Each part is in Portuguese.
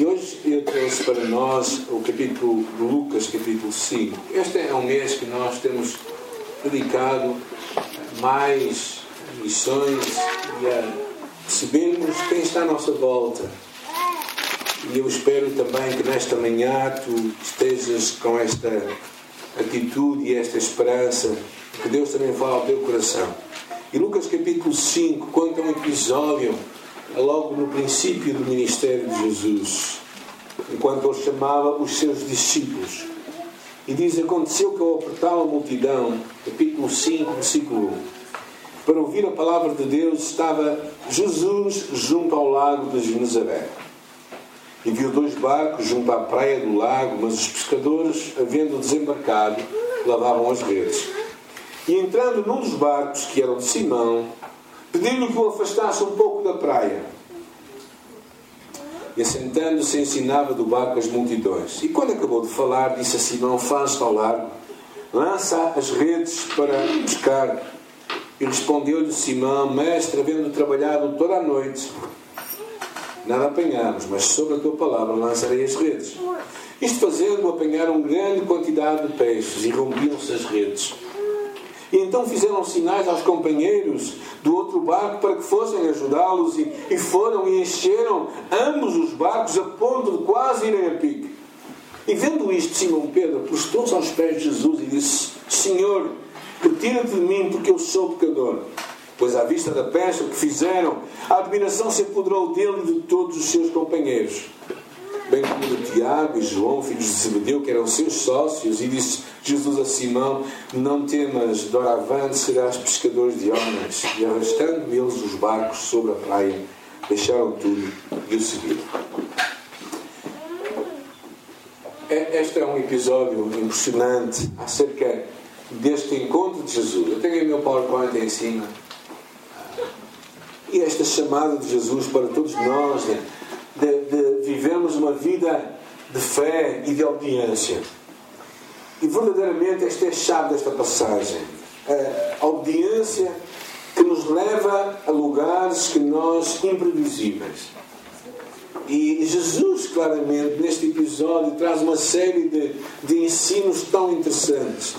E hoje eu trouxe para nós o capítulo de Lucas, capítulo 5. Este é um mês que nós temos dedicado mais missões e a percebermos quem está à nossa volta. E eu espero também que nesta manhã tu estejas com esta atitude e esta esperança, que Deus também fala ao teu coração. E Lucas capítulo 5 conta um episódio logo no princípio do ministério de Jesus, enquanto ele chamava os seus discípulos. E diz: Aconteceu que ao apertar a multidão, capítulo 5, versículo 1, para ouvir a palavra de Deus, estava Jesus junto ao lago de Genezaré. E viu dois barcos junto à praia do lago, mas os pescadores, havendo desembarcado, lavavam as redes. E entrando num dos barcos, que era o de Simão, pediu-lhe que o afastasse um pouco da praia. E assentando-se, ensinava do barco as multidões. E quando acabou de falar, disse a Simão: Faz-te ao largo, lança as redes para pescar. E respondeu-lhe Simão: Mestre, havendo trabalhado toda a noite, nada apanhamos, mas sobre a tua palavra lançarei as redes. Isto fazendo, apanharam grande quantidade de peixes e rompiam-se as redes. E então fizeram sinais aos companheiros do outro barco para que fossem ajudá-los e, e foram e encheram ambos os barcos a ponto de quase irem a pique. E vendo isto, Simão Pedro prostou-se aos pés de Jesus e disse: Senhor, retira-te de mim, porque eu sou pecador. Pois à vista da peça que fizeram, a admiração se apoderou dele e de todos os seus companheiros bem como Tiago e João, filhos de Zebedeu, que eram seus sócios, e disse Jesus a Simão: Não temas, doravante serás pescadores de homens. E arrastando eles os barcos sobre a praia, deixaram tudo e o seguiram. É, este é um episódio impressionante acerca deste encontro de Jesus. Eu tenho o meu PowerPoint em cima. E esta chamada de Jesus para todos nós. Né? De, de vivemos uma vida de fé e de obediência. E verdadeiramente esta é a chave desta passagem. A obediência que nos leva a lugares que nós imprevisíveis. E Jesus, claramente, neste episódio, traz uma série de, de ensinos tão interessantes.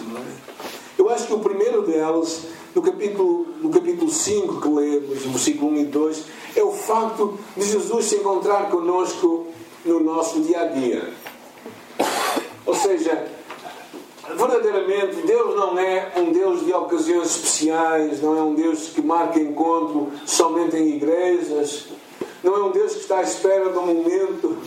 Eu acho que o primeiro deles, no capítulo, no capítulo 5 que lemos, no versículo 1 e 2, é o facto de Jesus se encontrar conosco no nosso dia a dia. Ou seja, verdadeiramente Deus não é um Deus de ocasiões especiais, não é um Deus que marca encontro somente em igrejas, não é um Deus que está à espera do momento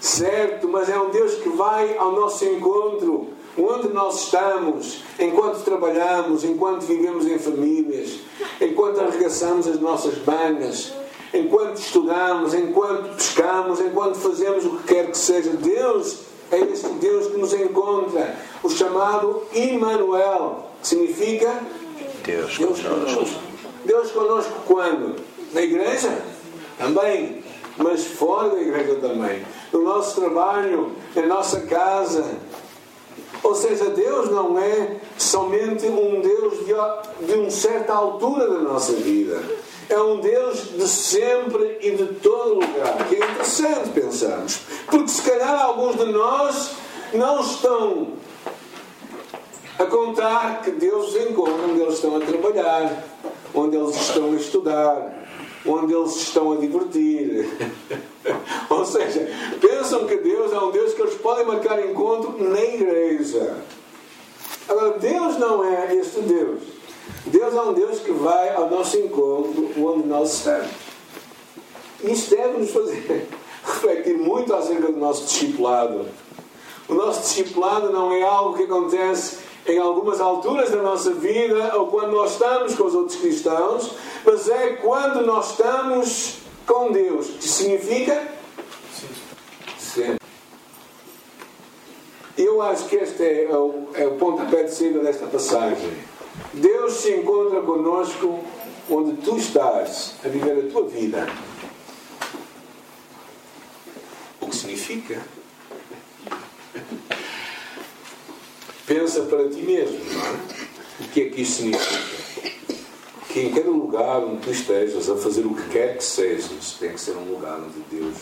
certo, mas é um Deus que vai ao nosso encontro onde nós estamos, enquanto trabalhamos, enquanto vivemos em famílias, enquanto arregaçamos as nossas mangas, enquanto estudamos, enquanto pescamos, enquanto fazemos o que quer que seja. Deus é este Deus que nos encontra. O chamado Immanuel, que significa Deus, Deus conosco. Deus conosco quando? Na igreja? Também. Mas fora da igreja também. No nosso trabalho, na nossa casa. Ou seja, Deus não é somente um Deus de, de uma certa altura da nossa vida é um Deus de sempre e de todo lugar. Que é interessante pensarmos. Porque se calhar alguns de nós não estão a contar que Deus os encontra onde eles estão a trabalhar, onde eles estão a estudar, onde eles estão a divertir. Ou seja, pensam que Deus é um Deus que eles podem marcar encontro na igreja. Agora, Deus não é este Deus. Deus é um Deus que vai ao nosso encontro onde nós estamos. Isso deve nos fazer refletir muito acerca do nosso discipulado. O nosso discipulado não é algo que acontece em algumas alturas da nossa vida ou quando nós estamos com os outros cristãos, mas é quando nós estamos com Deus, que significa sempre. Eu acho que este é o, é o pontapé de saída desta passagem. Deus se encontra conosco onde tu estás a viver a tua vida. O que significa? Pensa para ti mesmo, não é? O que é que isso significa? Que em cada lugar onde tu estejas a fazer o que quer que sejas, tem que ser um lugar onde Deus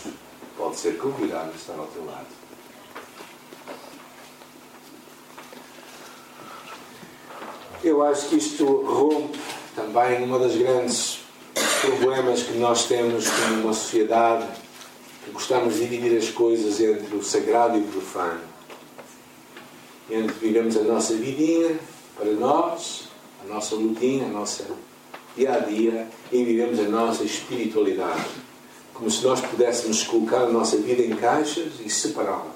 pode ser convidado a estar ao teu lado. Eu acho que isto rompe também uma das grandes problemas que nós temos como uma sociedade que gostamos de dividir as coisas entre o sagrado e o profano. Entre vivemos a nossa vidinha para nós, a nossa lutinha, a nossa dia a dia e vivemos a nossa espiritualidade. Como se nós pudéssemos colocar a nossa vida em caixas e separá-las.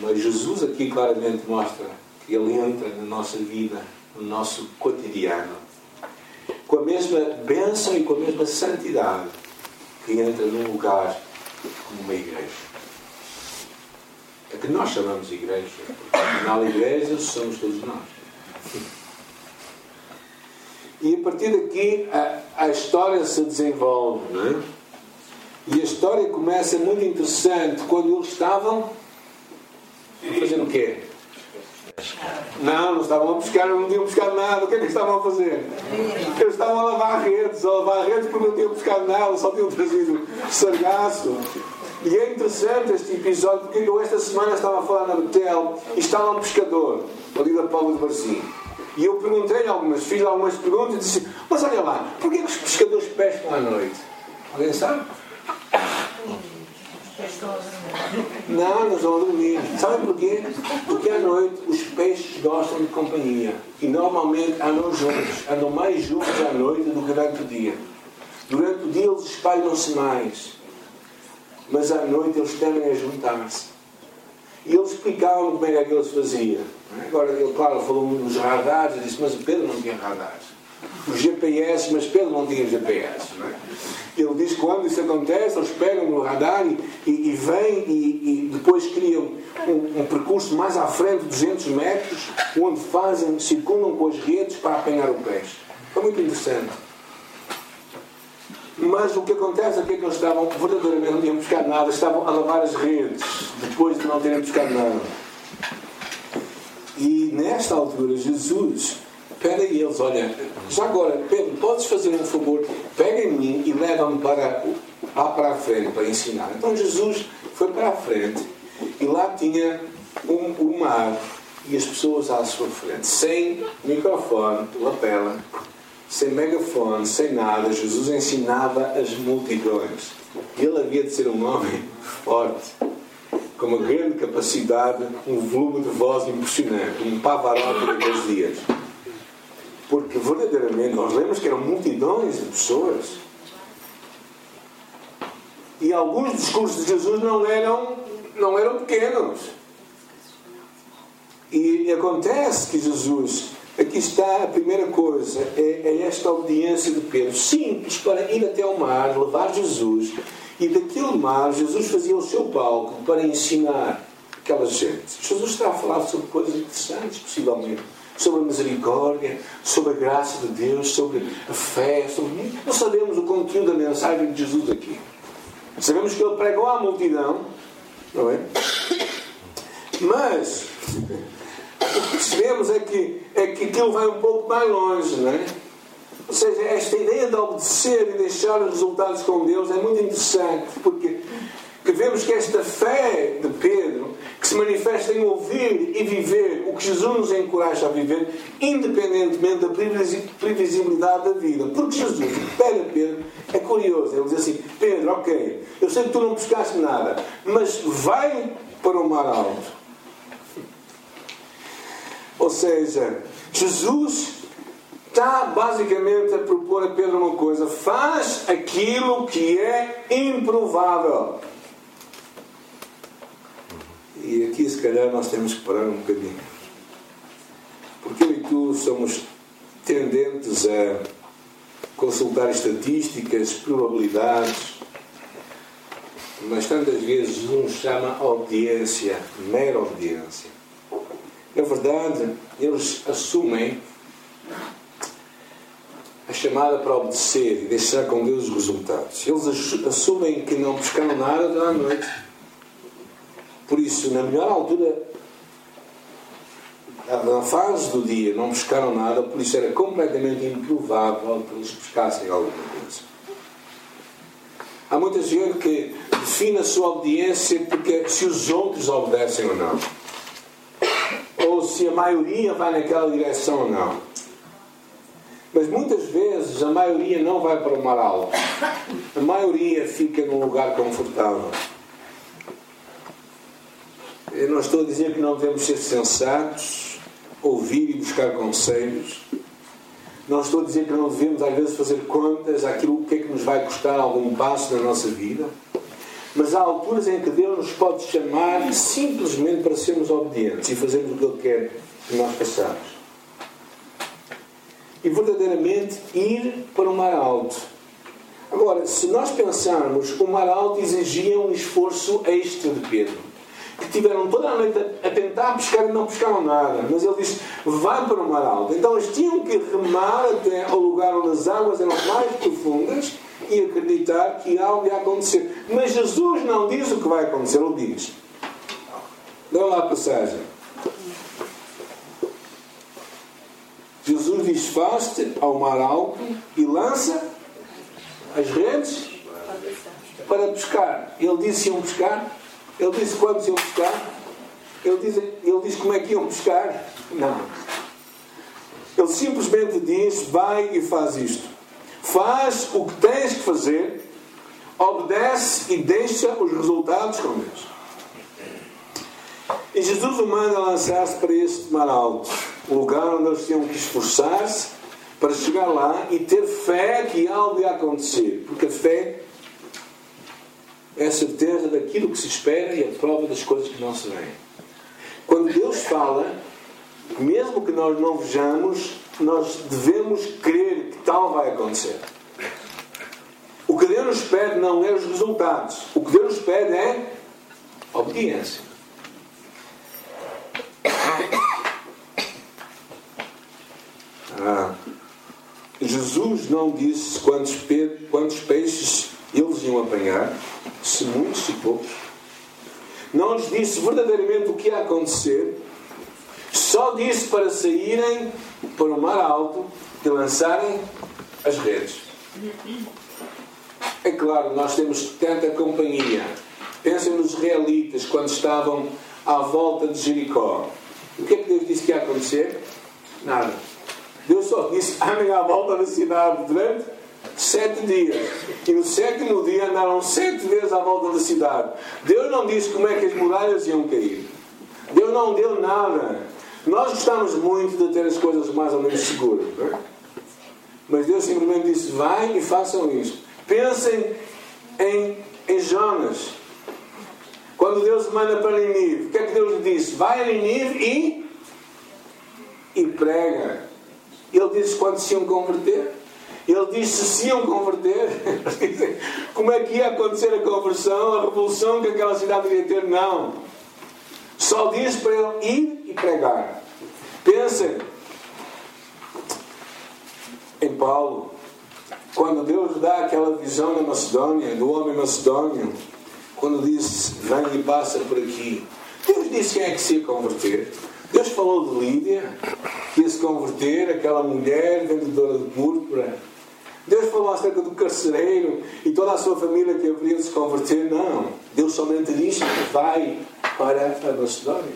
Mas Jesus aqui claramente mostra que Ele entra na nossa vida, no nosso cotidiano, com a mesma bênção e com a mesma santidade que entra num lugar como uma igreja. É que nós chamamos igreja, porque afinal, igreja somos todos nós. E a partir daqui a, a história se desenvolve, é? E a história começa muito interessante quando eles estavam a fazer o quê? Não, não estavam a buscar, não tinham buscado nada. O que é que estavam a fazer? Eles estavam a lavar redes, a lavar redes porque não tinham buscado nada, só tinham trazido sargaço. E é interessante este episódio porque eu esta semana estava a falar na Betel e estava um pescador, ali da Paulo de Barzinho. E eu perguntei-lhe algumas, fiz algumas perguntas e disse: Mas olha lá, porquê que os pescadores pescam à noite? Alguém sabe? Não, não a dormir. Sabem porquê? Porque à noite os peixes gostam de companhia. E normalmente andam juntos. Andam mais juntos à noite do que durante o dia. Durante o dia eles espalham-se mais. Mas à noite eles tendem a juntar-se. E eles explicavam como é que eles faziam. Agora, ele, claro, falou nos radares. Eu disse, mas o Pedro não tinha radares os GPS, mas Pedro não tinha GPS. É? Ele diz que quando isso acontece, eles pegam no radar e, e, e vêm e, e, depois criam um, um, percurso mais à frente, 200 metros, onde fazem, circulam com as redes para apanhar o peixe. É muito interessante. Mas o que acontece é que eles estavam verdadeiramente não tinham buscado nada, estavam a lavar as redes, depois de não terem buscado nada. E nesta altura, Jesus pede a eles: Olha, já agora, Pedro, podes fazer um favor? Pega em mim e leva-me para, lá para a frente para ensinar. Então Jesus foi para a frente e lá tinha um, um mar e as pessoas à sua frente, sem microfone, lapela, sem megafone, sem nada. Jesus ensinava as multidões. Ele havia de ser um homem forte, com uma grande capacidade, um volume de voz impressionante, um pavarotti daqueles dias. Porque verdadeiramente nós lemos que eram multidões de pessoas. E alguns discursos de Jesus não eram, não eram pequenos. E acontece que Jesus, aqui está a primeira coisa, é, é esta obediência de Pedro, simples para ir até o mar, levar Jesus, e daquele mar Jesus fazia o seu palco para ensinar aquela gente. Jesus está a falar sobre coisas interessantes, possivelmente sobre a misericórdia, sobre a graça de Deus, sobre a fé. Sobre... Não sabemos o conteúdo da mensagem de Jesus aqui. Sabemos que ele pregou à multidão, não é? Mas o que percebemos é que, é que aquilo vai um pouco mais longe, não é? Ou seja, esta ideia de obedecer e deixar os resultados com Deus é muito interessante, porque que vemos que esta fé de Pedro, que se manifesta em ouvir e viver o que Jesus nos encoraja a viver, independentemente da previsibilidade da vida. Porque Jesus pega Pedro, é curioso, ele diz assim: Pedro, ok, eu sei que tu não buscaste nada, mas vai para o mar alto. Ou seja, Jesus está basicamente a propor a Pedro uma coisa: faz aquilo que é improvável. E aqui, se calhar, nós temos que parar um bocadinho. Porque eu e tu somos tendentes a consultar estatísticas, probabilidades, mas tantas vezes nos chama a obediência, mera obediência. Na verdade, eles assumem a chamada para obedecer e deixar com Deus os resultados. Eles assumem que não buscaram nada à noite por isso, na melhor altura, na fase do dia, não buscaram nada, por isso era completamente improvável que eles buscassem alguma coisa. Há muita gente que define a sua obediência porque se os outros obedecem ou não. Se a maioria vai naquela direção ou não. Mas muitas vezes a maioria não vai para o mar alto. A maioria fica num lugar confortável. Eu não estou a dizer que não devemos ser sensatos, ouvir e buscar conselhos. Não estou a dizer que não devemos, às vezes, fazer contas àquilo que é que nos vai custar algum passo na nossa vida. Mas há alturas em que Deus nos pode chamar simplesmente para sermos obedientes e fazermos o que Ele quer que nós façamos. E verdadeiramente ir para o mar alto. Agora, se nós pensarmos, o mar alto exigia um esforço extra de Pedro que tiveram toda a noite a, tentar pescar e não pescaram nada. Mas ele disse: vai para o mar alto. Então eles tinham que remar até ao lugar onde as águas eram mais profundas acreditar que algo ia acontecer. Mas Jesus não diz o que vai acontecer, ele diz. Dá lá a passagem. Jesus diz: Faste ao mar alto e lança as redes para pescar. Ele disse: iam pescar. Ele disse quantos iam pescar? Ele diz, ele diz como é que iam pescar? Não. Ele simplesmente diz: vai e faz isto. Faz o que tens que fazer, obedece e deixa os resultados com Deus. E Jesus o manda lançar-se para este mar alto, o lugar onde eles tinham que esforçar-se para chegar lá e ter fé que algo ia acontecer. Porque a fé é a certeza daquilo que se espera e a prova das coisas que não se veem. Quando Deus fala, mesmo que nós não vejamos, nós devemos crer que tal vai acontecer. O que Deus nos pede não é os resultados. O que Deus nos pede é obediência. Ah, Jesus não disse quantos, quantos peixes eles iam apanhar, se muitos, se poucos. Não lhes disse verdadeiramente o que ia acontecer, só disse para saírem para o mar alto e lançarem as redes. É claro, nós temos tanta companhia. Pensem nos israelitas quando estavam à volta de Jericó. O que é que Deus disse que ia acontecer? Nada. Deus só disse: andem à volta da cidade durante sete dias. E no sétimo dia andaram sete vezes à volta da cidade. Deus não disse como é que as muralhas iam cair. Deus não deu nada. Nós gostamos muito de ter as coisas mais ou menos seguras. É? Mas Deus simplesmente disse: vai e façam isto. Pensem em, em Jonas. Quando Deus manda para Ninive, o que é que Deus lhe disse? Vai a Ninive e, e prega. Ele disse quando se iam converter. Ele disse se iam converter. Como é que ia acontecer a conversão, a revolução que aquela cidade iria ter? Não. Só disse para ele ir e pregar. Pensem em Paulo. Quando Deus dá aquela visão na Macedônia, do homem macedônio, quando disse, vem e passa por aqui. Deus disse quem é que se ia converter. Deus falou de Lídia, que ia se converter, aquela mulher vendedora de púrpura Deus falou acerca do carcereiro e toda a sua família que haveria de se converter. Não. Deus somente disse vai para a Macedónia.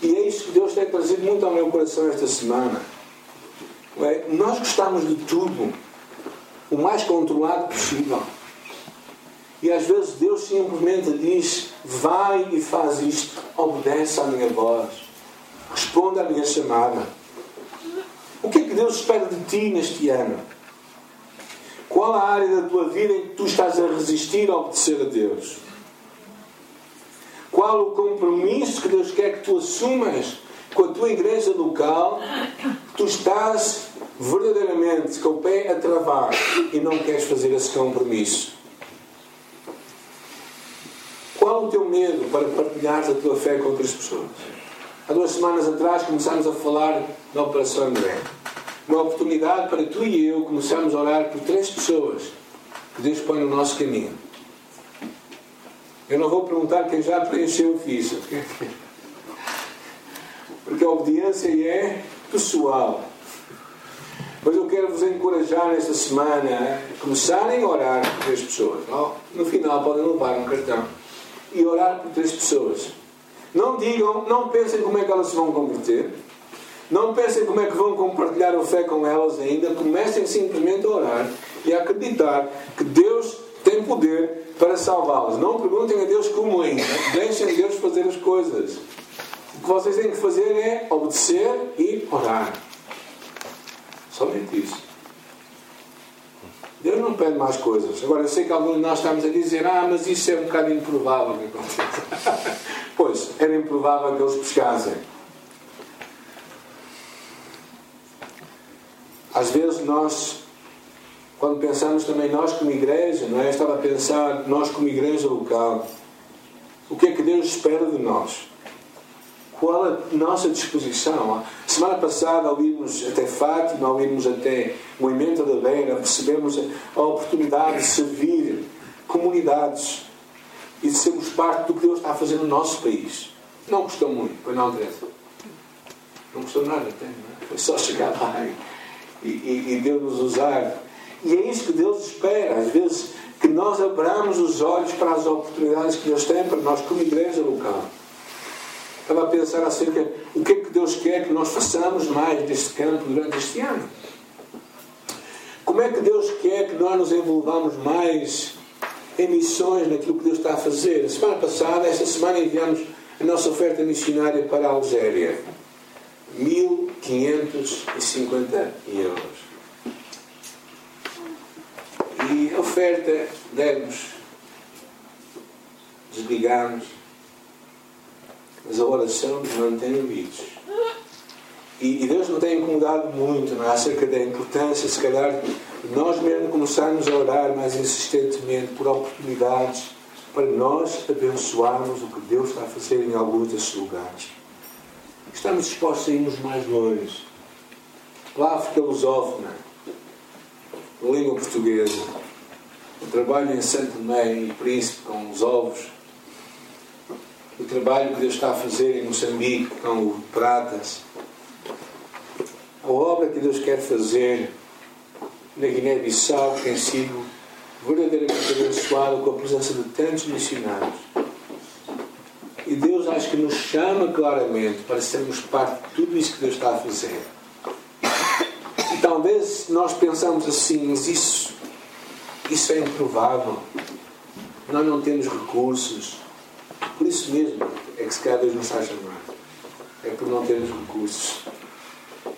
E é isso que Deus tem trazido muito ao meu coração esta semana. É? Nós gostamos de tudo o mais controlado possível. E às vezes Deus simplesmente diz: vai e faz isto, obedece à minha voz, responda à minha chamada. O que é que Deus espera de ti neste ano? Qual a área da tua vida em que tu estás a resistir a obedecer a Deus? Qual o compromisso que Deus quer que tu assumas com a tua igreja local? Tu estás verdadeiramente com o pé a travar e não queres fazer esse compromisso. Qual o teu medo para partilhar a tua fé com outras pessoas? Há duas semanas atrás começámos a falar da Operação André. Uma oportunidade para tu e eu começarmos a orar por três pessoas que Deus põe no nosso caminho. Eu não vou perguntar quem já preencheu o ficha. Porque a obediência é pessoal. Mas eu quero vos encorajar nesta semana a começarem a orar por três pessoas. No final podem levar um cartão e orar por três pessoas. Não digam, não pensem como é que elas se vão converter. Não pensem como é que vão compartilhar a fé com elas ainda. Comecem simplesmente a orar e a acreditar que Deus tem poder para salvá-las. Não perguntem a Deus como ainda. Deixem Deus fazer as coisas. O que vocês têm que fazer é obedecer e orar. Somente isso. Deus não pede mais coisas. Agora, eu sei que alguns de nós estamos a dizer: Ah, mas isso é um bocado improvável que aconteça. pois, era improvável que eles pescassem. Às vezes nós, quando pensamos também nós como igreja, não é? Eu estava a pensar, nós como igreja local, o que é que Deus espera de nós? Qual a nossa disposição? Semana passada, ao irmos até Fátima, ao irmos até Moimento da Beira, recebemos a oportunidade de servir comunidades e de sermos parte do que Deus está a fazer no nosso país. Não custou muito, foi não, Teresa? Não custou nada, até, não é? Foi só chegar lá e, e, e Deus nos usar. E é isso que Deus espera, às vezes, que nós abramos os olhos para as oportunidades que Deus tem para nós como igreja local. Estava a pensar acerca o que é que Deus quer que nós façamos mais deste campo durante este ano. Como é que Deus quer que nós nos envolvamos mais em missões naquilo que Deus está a fazer? Semana passada, esta semana, enviamos a nossa oferta missionária para a Algéria. 1.550 euros. E a oferta demos, desligamos, mas a oração nos mantém unidos. E, e, Deus não tem incomodado muito não é? acerca da importância, se calhar, de nós mesmo começarmos a orar mais insistentemente por oportunidades para nós abençoarmos o que Deus está a fazer em alguns desses lugares. Estamos dispostos a irmos mais longe. Pela África lusófona, na língua portuguesa, o trabalho em Santo Tomé e Príncipe com os ovos, o trabalho que Deus está a fazer em Moçambique com o Pratas, a obra que Deus quer fazer na Guiné-Bissau, tem sido verdadeiramente abençoada com a presença de tantos missionários. E Deus acho que nos chama claramente para sermos parte de tudo isso que Deus está a fazer. E talvez nós pensamos assim, mas isso, isso é improvável. Nós não temos recursos. Por isso mesmo é que se calhar Deus nos a chamar. É por não termos recursos.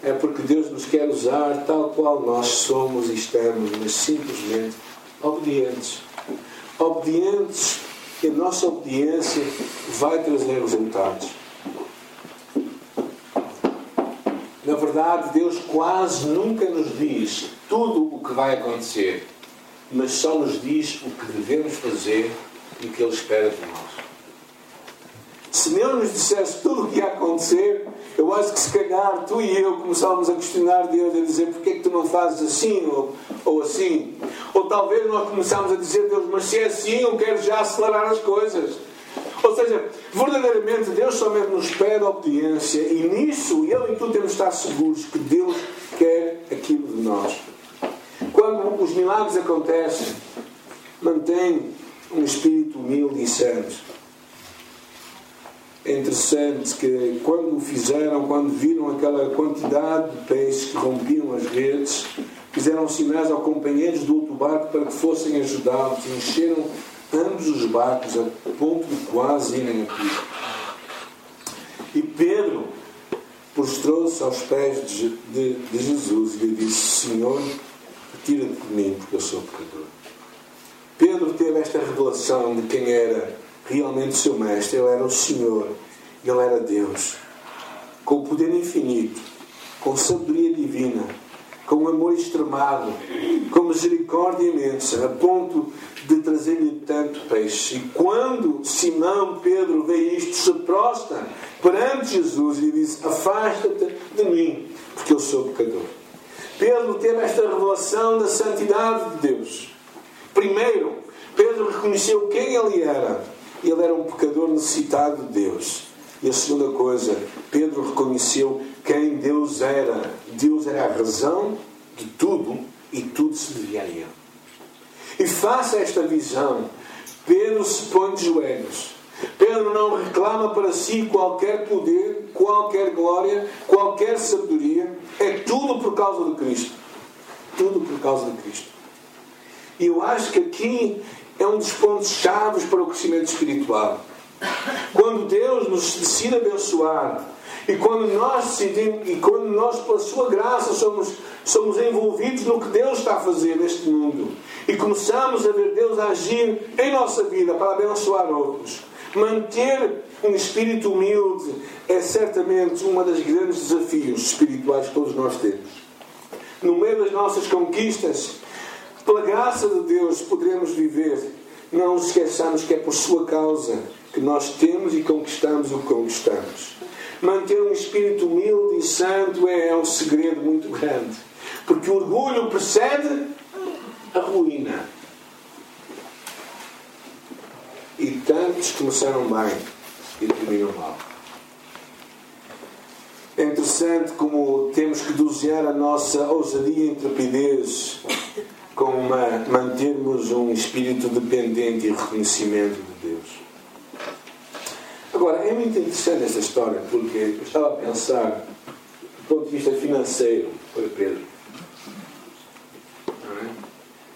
É porque Deus nos quer usar tal qual nós somos e estamos, mas simplesmente obedientes. Obedientes que a nossa obediência vai trazer resultados. Na verdade, Deus quase nunca nos diz tudo o que vai acontecer, mas só nos diz o que devemos fazer e o que Ele espera de nós. Se Deus nos dissesse tudo o que ia acontecer, eu acho que se calhar tu e eu começávamos a questionar Deus, a dizer porque é que tu não fazes assim ou, ou assim. Ou talvez nós começámos a dizer Deus, mas se é assim eu quero já acelerar as coisas. Ou seja, verdadeiramente Deus somente nos pede obediência e nisso eu e tu temos de estar seguros que Deus quer aquilo de nós. Os milagres acontecem, mantém um espírito humilde e santo. É interessante que quando o fizeram, quando viram aquela quantidade de peixes que rompiam as redes, fizeram sinais aos companheiros do outro barco para que fossem ajudá-los e encheram ambos os barcos a ponto de quase irem a pico. E Pedro prostrou-se aos pés de, de, de, Jesus e lhe disse: Senhor, retira-te de mim, porque eu sou pecador. Pedro teve esta revelação de quem era realmente o seu mestre. Ele era o Senhor, ele era Deus, com o poder infinito, com sabedoria divina, com amor extremado, com misericórdia imensa, a ponto de trazer-lhe tanto peixe. E quando Simão Pedro vê isto, se prostra perante Jesus e diz: Afasta-te de mim, porque eu sou pecador. Pedro teve esta revelação da santidade de Deus. Primeiro, Pedro reconheceu quem ele era. Ele era um pecador necessitado de Deus. E a segunda coisa, Pedro reconheceu quem Deus era. Deus era a razão de tudo e tudo se devia a Ele. E face a esta visão, Pedro se põe de joelhos. Pedro não reclama para si qualquer poder, qualquer glória, qualquer sabedoria. É tudo por causa de Cristo. Tudo por causa de Cristo. E eu acho que aqui é um dos pontos chaves para o crescimento espiritual. Quando Deus nos decide abençoar, e quando nós decidimos, e quando nós, pela sua graça, somos, somos envolvidos no que Deus está a fazer neste mundo, e começamos a ver Deus agir em nossa vida para abençoar outros, manter um espírito humilde é certamente um dos grandes desafios espirituais que todos nós temos. No meio das nossas conquistas, pela graça de Deus, poderemos viver. Não nos esqueçamos que é por Sua causa que nós temos e conquistamos o que conquistamos. Manter um espírito humilde e santo é, é um segredo muito grande. Porque o orgulho precede a ruína. E tantos começaram bem e terminam mal. É interessante como temos que dosear a nossa ousadia e intrepidez com uma, mantermos um espírito dependente e reconhecimento de Deus. Agora, é muito interessante esta história, porque eu estava a pensar do ponto de vista financeiro para Pedro. É?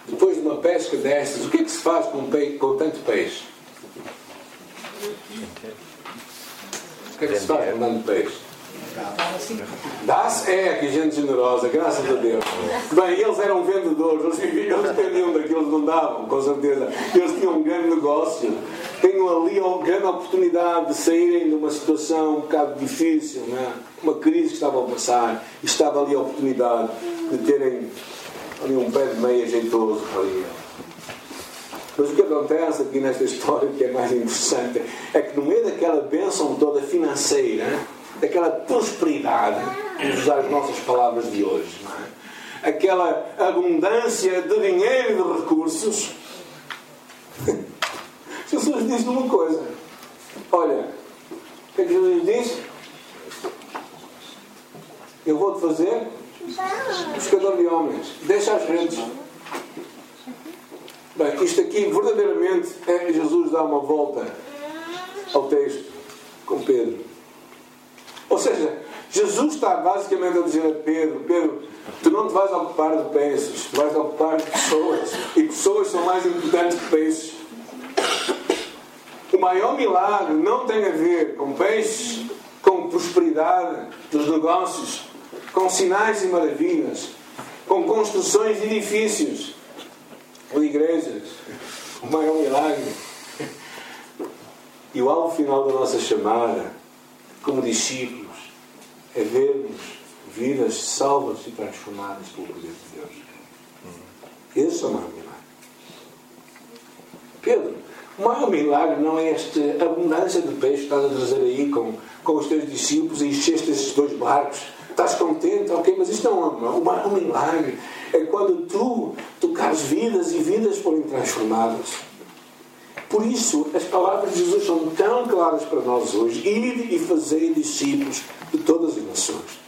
Depois de uma pesca destas, o que é que se faz com, peixe, com tanto peixe? O que é que peixe? Dá-se? É, que gente generosa, graças a Deus. Bem, eles eram vendedores, eles, dependiam daquilo, não davam, com certeza. Eles tinham um grande negócio, tinham ali uma grande oportunidade de saírem de uma situação um bocado difícil, é? uma crise que estavam a passar, e estava ali a oportunidade de terem ali um pé de meia jeitoso ali. Mas o que acontece aqui nesta história que é mais interessante é que no meio daquela bênção toda financeira, daquela prosperidade, vamos usar as nossas palavras de hoje, é? aquela abundância de dinheiro e de recursos, Jesus diz uma coisa: Olha, o que é que Jesus diz? Eu vou-te fazer pescador de homens. Deixa as redes. Isto aqui verdadeiramente é Jesus dar uma volta ao texto com Pedro. Ou seja, Jesus está basicamente a dizer a Pedro: Pedro, tu não te vais ocupar de peixes, tu vais ocupar de pessoas. E pessoas são mais importantes que peixes. O maior milagre não tem a ver com peixes, com prosperidade dos negócios, com sinais e maravilhas, com construções de edifícios ou igrejas. O maior milagre. E o alvo final da nossa chamada como discípulos, é vermos vidas salvas e transformadas pelo poder de Deus. Esse é o maior milagre. Pedro, o maior milagre não é esta abundância de peixe que estás a trazer aí com, com os teus discípulos e encheste esses dois barcos. Estás contente? Ok, mas isto não é o maior milagre. É quando tu tocares vidas e vidas forem transformadas. Por isso, as palavras de Jesus são tão claras para nós hoje. Ide e fazei discípulos de todas as nações.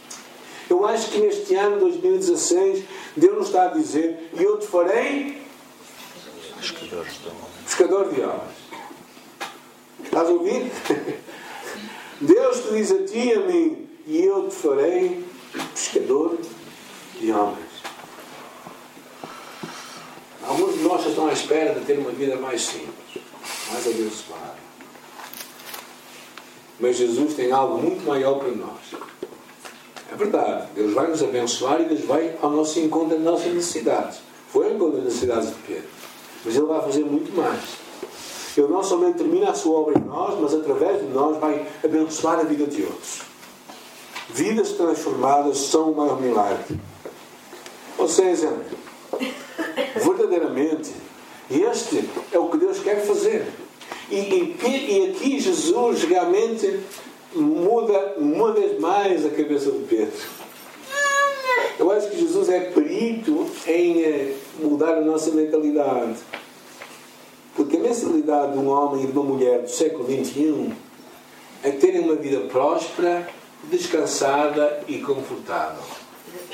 Eu acho que neste ano 2016, Deus nos está a dizer: E eu te farei pescador de homens. Estás a ouvir? Deus te diz a ti e a mim: E eu te farei pescador de homens. Alguns de nós estão à espera de ter uma vida mais simples mais abençoado. Mas Jesus tem algo muito maior para nós. É verdade, Deus vai nos abençoar e Deus vai ao nosso encontro das nossas necessidades. Foi ao encontro das necessidades de Pedro. Mas Ele vai fazer muito mais. Ele não somente termina a sua obra em nós, mas através de nós vai abençoar a vida de outros. Vidas transformadas são o maior milagre. Ou seja, verdadeiramente, este é o que Deus quer fazer. E, e, e aqui Jesus realmente muda uma vez mais a cabeça de Pedro. Eu acho que Jesus é perito em eh, mudar a nossa mentalidade. Porque a mentalidade de um homem e de uma mulher do século XXI é terem uma vida próspera, descansada e confortável.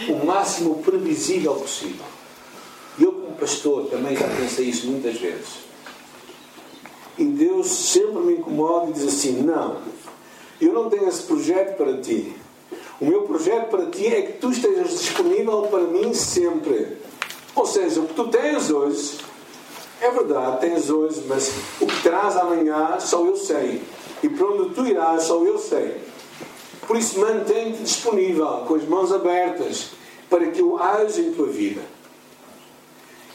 o máximo previsível possível. Eu, como pastor, também já pensei isso muitas vezes. E Deus sempre me incomoda e diz assim: Não, eu não tenho esse projeto para ti. O meu projeto para ti é que tu estejas disponível para mim sempre. Ou seja, o que tu tens hoje, é verdade, tens hoje, mas o que terás amanhã só eu sei. E para onde tu irás só eu sei. Por isso, mantém-te disponível, com as mãos abertas, para que eu haja em tua vida.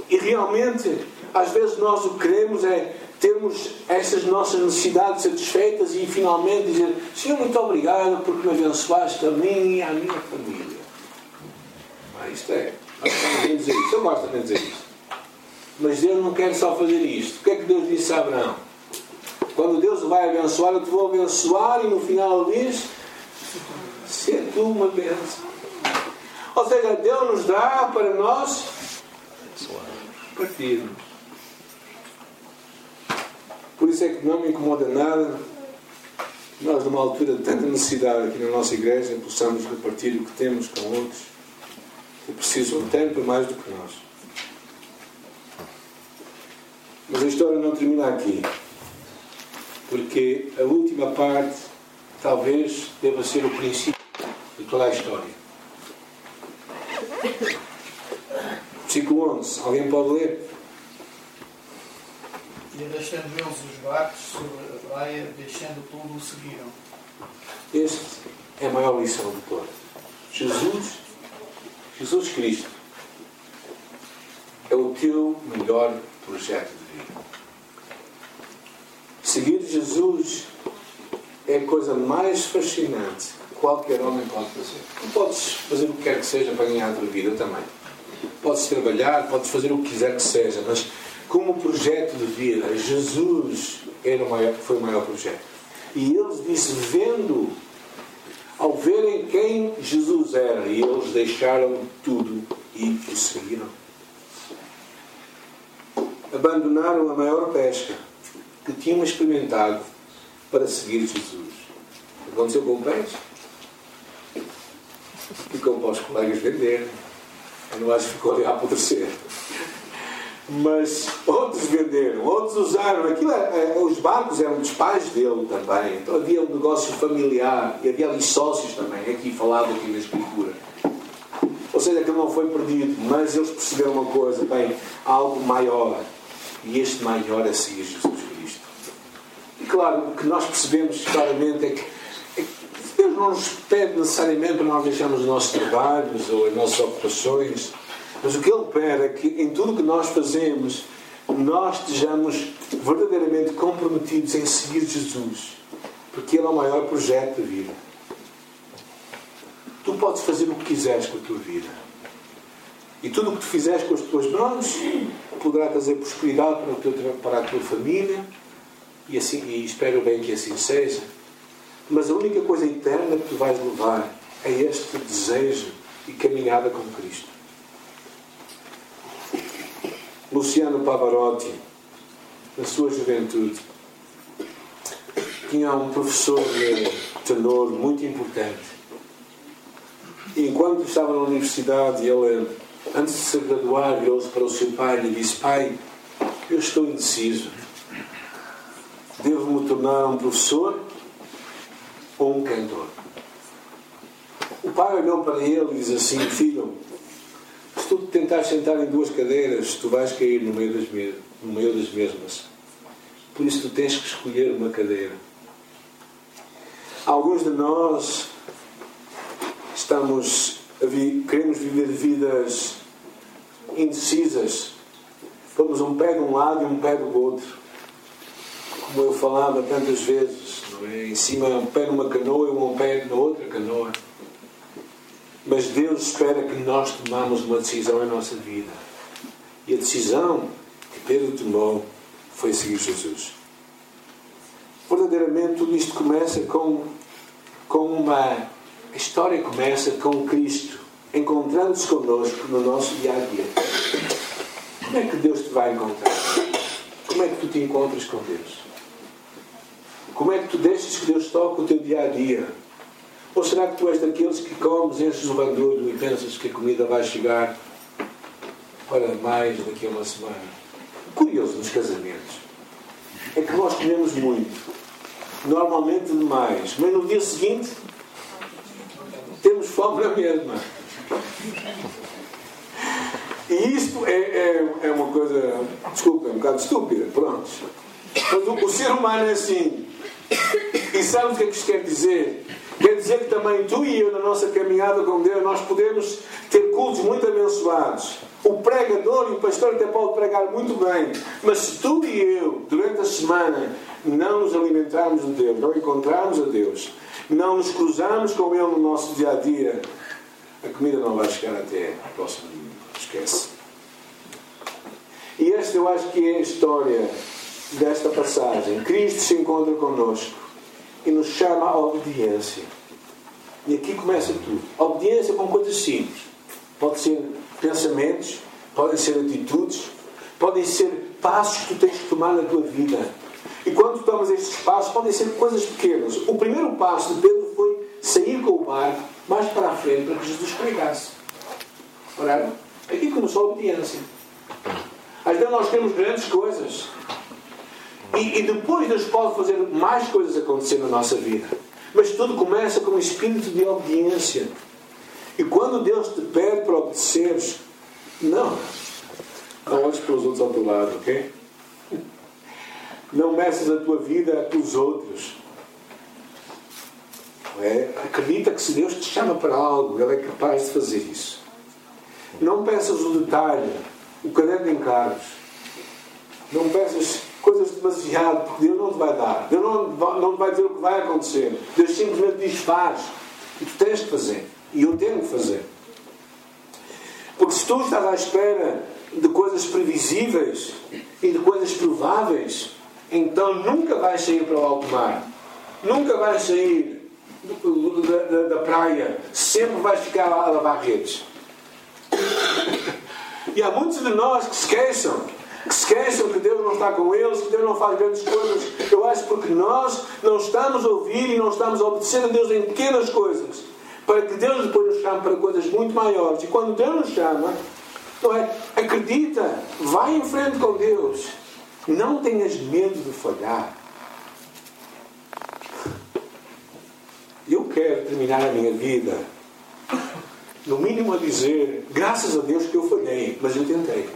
E realmente, às vezes nós o que queremos é termos estas nossas necessidades satisfeitas e finalmente dizer Senhor, muito obrigado porque me abençoaste a mim e à minha família. Ah, isto é, dizer eu gosto de dizer isto. Mas Deus não quer só fazer isto. O que é que Deus disse a Abraão? Quando Deus vai abençoar, eu te vou abençoar e no final diz tu uma bênção. Ou seja, Deus nos dá para nós partirmos. Por isso é que não me incomoda nada nós, numa altura de tanta necessidade aqui na nossa igreja, possamos repartir o que temos com outros que precisam tanto mais do que nós. Mas a história não termina aqui. Porque a última parte talvez deva ser o princípio de toda a história. Versículo 11. Alguém pode ler? E deixando eles os barcos sobre a praia, deixando tudo, o seguiram. Este é a maior lição de todas. Jesus, Jesus Cristo, é o teu melhor projeto de vida. Seguir Jesus é a coisa mais fascinante que qualquer homem pode fazer. Tu podes fazer o que quer que seja para ganhar a tua vida também. Podes trabalhar, podes fazer o que quiser que seja, mas como projeto de vida, Jesus era o maior, foi o maior projeto. E eles disse, vendo, ao verem quem Jesus era, e eles deixaram tudo e o seguiram. Abandonaram a maior pesca que tinham experimentado para seguir Jesus. Aconteceu com peixe. Ficou para os colegas venderem. Eu não acho que ficou ali a apodrecer mas outros venderam, outros usaram. Aquilo, é, é, os barcos eram dos pais dele também, então havia um negócio familiar e havia ali sócios também, aqui falado aqui na Escritura. Ou seja, aquilo não foi perdido, mas eles perceberam uma coisa, bem, algo maior. E este maior é seguir Jesus claro, o que nós percebemos claramente é que, é Deus não nos pede necessariamente para nós deixarmos os nossos trabalhos ou as nossas ocupações mas o que Ele pede é que em tudo que nós fazemos, nós estejamos verdadeiramente comprometidos em seguir Jesus. Porque Ele é o maior projeto da vida. Tu podes fazer o que quiseres com a tua vida. E tudo o que tu fizeres com as tuas mãos poderá trazer prosperidade para, teu, para a tua família. E, assim, e espero bem que assim seja. Mas a única coisa eterna que tu vais levar é este desejo e caminhada com Cristo. Luciano Pavarotti, na sua juventude, tinha um professor de tenor muito importante. E enquanto estava na universidade, ele, antes de se graduar, virou-se para o seu pai e lhe disse: Pai, eu estou indeciso. Devo-me tornar um professor ou um cantor? O pai olhou para ele e disse assim: Filho, se tu tentares sentar em duas cadeiras, tu vais cair no meio das, no meio das mesmas. Por isso tu tens que escolher uma cadeira. Alguns de nós estamos vi queremos viver vidas indecisas. Vamos um pé de um lado e um pé do outro. Como eu falava tantas vezes, é? em cima um pé numa canoa e um pé na outra canoa. Mas Deus espera que nós tomamos uma decisão em nossa vida. E a decisão que Pedro tomou foi seguir Jesus. Verdadeiramente, tudo isto começa com, com uma. A história começa com Cristo encontrando-se connosco no nosso dia a dia. Como é que Deus te vai encontrar? Como é que tu te encontras com Deus? Como é que tu deixas que Deus toque o teu dia a dia? Ou será que tu és daqueles que comes, enches o bandulho e pensas que a comida vai chegar para mais daqui a uma semana? Curioso nos casamentos é que nós comemos muito, normalmente demais, mas no dia seguinte temos fome na mesma. E isto é, é, é uma coisa, desculpa, é um bocado estúpida, pronto. Mas o, ser humano é assim. E sabe o que é que isto quer dizer? Quer dizer que também tu e eu, na nossa caminhada com Deus, nós podemos ter cultos muito abençoados. O pregador e o pastor até pode pregar muito bem, mas se tu e eu, durante a semana, não nos alimentarmos de Deus, não encontrarmos a Deus, não nos cruzarmos com Ele no nosso dia a dia, a comida não vai chegar até próximo domingo. Esquece. E esta eu acho que é a história desta passagem. Cristo se encontra connosco e nos chama à obediência. E aqui começa tudo. A obediência com coisas simples. Pode ser pensamentos, podem ser atitudes, podem ser passos que tu tens que tomar na tua vida. E quando tomas estes passos, podem ser coisas pequenas. O primeiro passo de Pedro foi sair com o barco mais para a frente para que Jesus pregasse. Oraram? Aqui começou a obediência. Às vezes nós temos grandes coisas. E, e depois Deus pode fazer mais coisas acontecer na nossa vida. Mas tudo começa com um espírito de obediência. E quando Deus te pede para obedeceres, não. Não olhes para os outros ao teu lado, ok? Não meças a tua vida pelos outros. É? Acredita que se Deus te chama para algo, Ele é capaz de fazer isso. Não peças o detalhe, o caderno de encargos. Não peças coisas demasiado, porque Deus não te vai dar. Deus não, não te vai dizer o que vai acontecer. Deus simplesmente diz: faz. E tu tens de fazer. E eu tenho que fazer. Porque se tu estás à espera de coisas previsíveis e de coisas prováveis, então nunca vais sair para o alto mar. Nunca vais sair da, da, da praia. Sempre vais ficar a lavar redes. E há muitos de nós que se esqueçam que que Deus não está com eles, que Deus não faz grandes coisas. Eu acho porque nós não estamos a ouvir e não estamos a obedecer a Deus em pequenas coisas para que Deus depois nos chame para coisas muito maiores. E quando Deus nos chama, não é? acredita, vai em frente com Deus. Não tenhas medo de falhar. Eu quero terminar a minha vida, no mínimo a dizer, graças a Deus que eu falhei, mas eu tentei.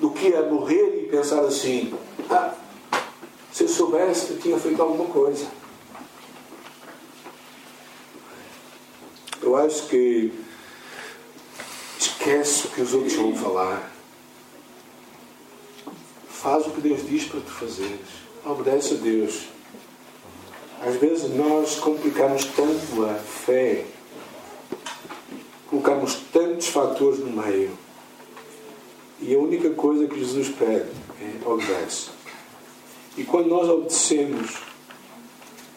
Do que a morrer e pensar assim, ah, se eu soubesse eu tinha feito alguma coisa. Eu acho que esquece o que os outros vão falar. Faz o que Deus diz para tu fazeres. Obedece a Deus. Às vezes nós complicamos tanto a fé, colocamos tantos fatores no meio. E a única coisa que Jesus pede é obedece. E quando nós obedecemos,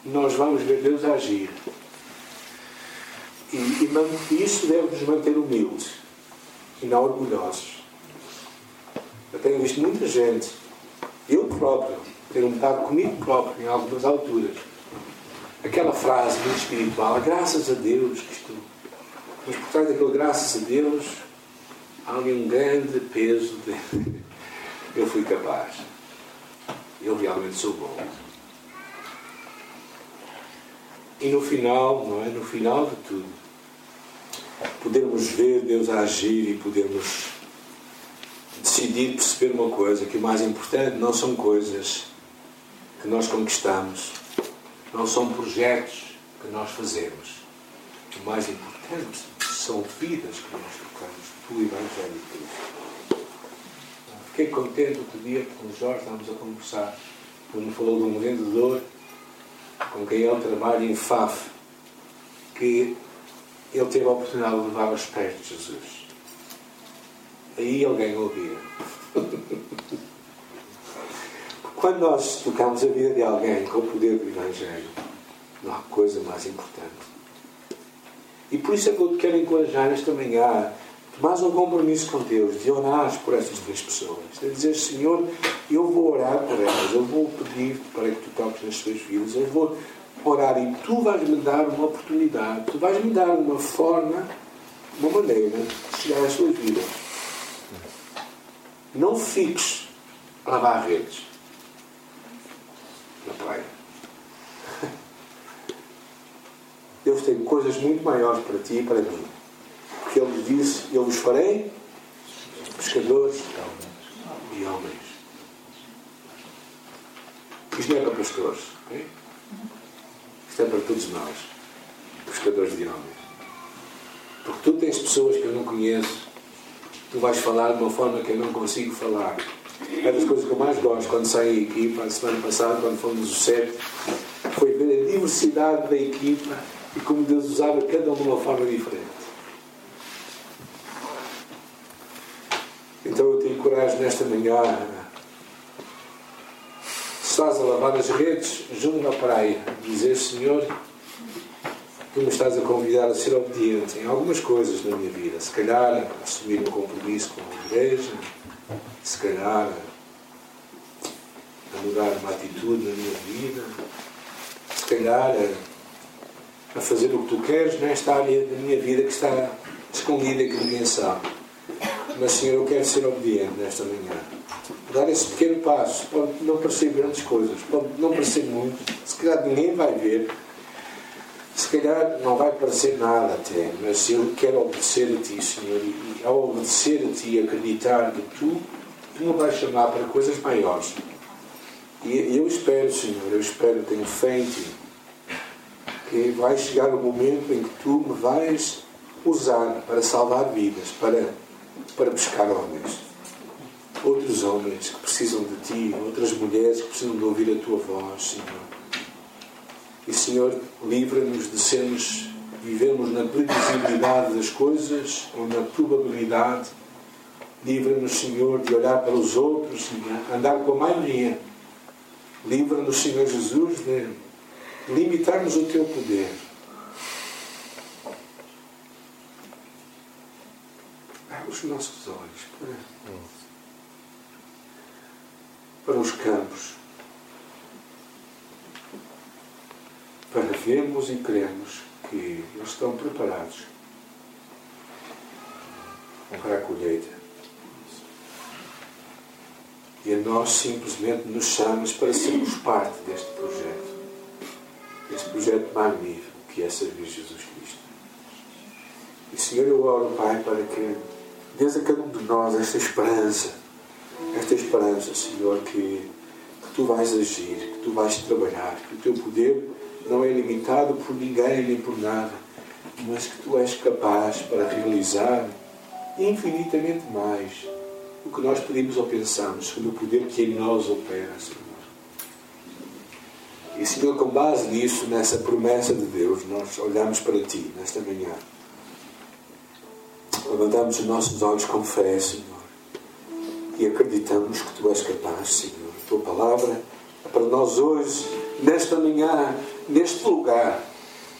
nós vamos ver Deus agir. E, e isso deve nos manter humildes e não orgulhosos. Eu tenho visto muita gente, eu próprio, ter um bocado comigo próprio em algumas alturas. Aquela frase muito espiritual, graças a Deus que estou. Mas por trás daquele graças a Deus ali um grande peso de eu fui capaz. Eu realmente sou bom. E no final, não é? No final de tudo, podermos ver Deus agir e podermos decidir perceber uma coisa, que o mais importante não são coisas que nós conquistamos, não são projetos que nós fazemos. O mais importante são vidas que nós tocamos de Cristo. Fiquei contente outro dia com o Jorge, estávamos a conversar, quando me falou de um vendedor com quem ele trabalha em FAF, que ele teve a oportunidade de levar aos pés de Jesus. Aí ele ganhou a vida. Quando nós tocamos a vida de alguém com o poder do Evangelho, não há coisa mais importante. E por isso é que eu te quero encorajar esta manhã mais um compromisso com Deus, de orar por essas três pessoas. De dizer, Senhor, eu vou orar por elas, eu vou pedir para que tu toques nas suas vidas, eu vou orar e tu vais-me dar uma oportunidade, tu vais-me dar uma forma, uma maneira de chegar às suas vidas. Não fiques a lavar redes na praia. Deus tem coisas muito maiores para ti e para mim. Porque Ele disse: Eu vos farei pescadores e homens. Isto não é para pastores. Okay? Isto é para todos nós, pescadores de homens. Porque tu tens pessoas que eu não conheço, tu vais falar de uma forma que eu não consigo falar. É das coisas que eu mais gosto quando saí aqui, a semana passada, quando fomos o sete, foi ver a diversidade da equipa e como Deus usava cada um de uma forma diferente. Então eu te encorajo nesta manhã estás a lavar as redes junto à praia, dizer Senhor, tu me estás a convidar a ser obediente em algumas coisas na minha vida. Se calhar assumir um compromisso com a igreja, se calhar a mudar uma atitude na minha vida, se calhar a, a fazer o que tu queres nesta área da minha vida que está escondida e que ninguém sabe. Mas Senhor, eu quero ser obediente nesta manhã. Dar esse pequeno passo. Pode não parecer grandes coisas, pode não parecer muito, se calhar ninguém vai ver, se calhar não vai parecer nada até, mas eu quero obedecer a Ti, Senhor, e ao obedecer a Ti, acreditar que Tu, tu me vais chamar para coisas maiores. E eu espero, Senhor, eu espero, tenho fé em Ti, que vai chegar o momento em que Tu me vais usar para salvar vidas, para, para buscar homens outros homens que precisam de ti, outras mulheres que precisam de ouvir a tua voz, Senhor. E, Senhor, livra-nos de sermos, vivemos na previsibilidade das coisas ou na probabilidade. Livra-nos, Senhor, de olhar para os outros, Senhor, andar com a maioria. Livra-nos, Senhor Jesus, de limitarmos o teu poder. Os nossos olhos para para os campos, para vermos e crermos que eles estão preparados para a colheita. E nós simplesmente nos chamas para sermos parte deste projeto. Este projeto magnífico que é servir Jesus Cristo. E Senhor, eu oro, Pai, para que dês a cada um de nós esta esperança esta esperança, Senhor, que, que tu vais agir, que tu vais trabalhar, que o teu poder não é limitado por ninguém nem por nada, mas que tu és capaz para realizar infinitamente mais o que nós pedimos ou pensamos, segundo o poder que em nós opera, Senhor. E, Senhor, com base nisso, nessa promessa de Deus, nós olhamos para Ti nesta manhã. Levantamos os nossos olhos com fé, Senhor e acreditamos que Tu és capaz, Senhor. A Tua palavra é para nós hoje, nesta manhã, neste lugar,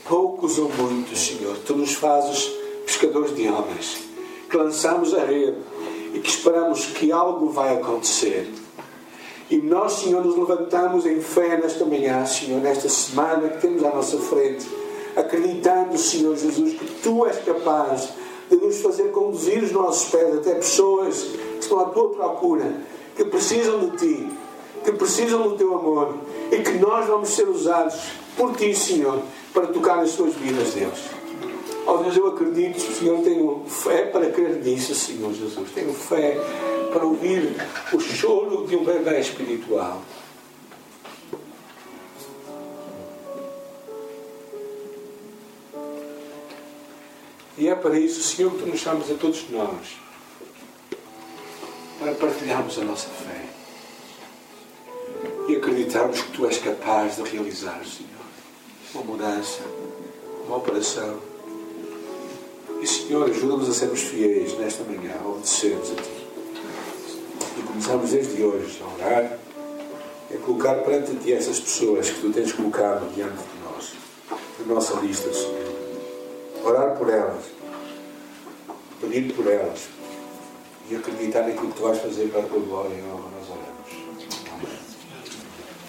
poucos ou muitos, Senhor, Tu nos fazes pescadores de homens, que lançamos a rede e que esperamos que algo vai acontecer. E nós, Senhor, nos levantamos em fé nesta manhã, Senhor, nesta semana que temos à nossa frente, acreditando, Senhor Jesus, que Tu és capaz de nos fazer conduzir os nossos pés até pessoas estão à tua procura, que precisam de ti, que precisam do teu amor e que nós vamos ser usados por ti, Senhor, para tocar as suas vidas, Deus. Ó oh, Deus, eu acredito, Senhor, tenho fé para crer nisso, Senhor Jesus. Tenho fé para ouvir o choro de um bebê espiritual. E é para isso, Senhor, que tu nos chamas a todos nós para partilharmos a nossa fé e acreditarmos que Tu és capaz de realizar, Senhor, uma mudança, uma operação. E, Senhor, ajuda-nos a sermos fiéis nesta manhã, a obedecermos a Ti. E começamos desde hoje a orar, a colocar perante Ti essas pessoas que Tu tens colocado diante de nós, na nossa lista, Senhor. Orar por elas, pedir por elas, e acreditar naquilo que tu vais fazer para a tua glória.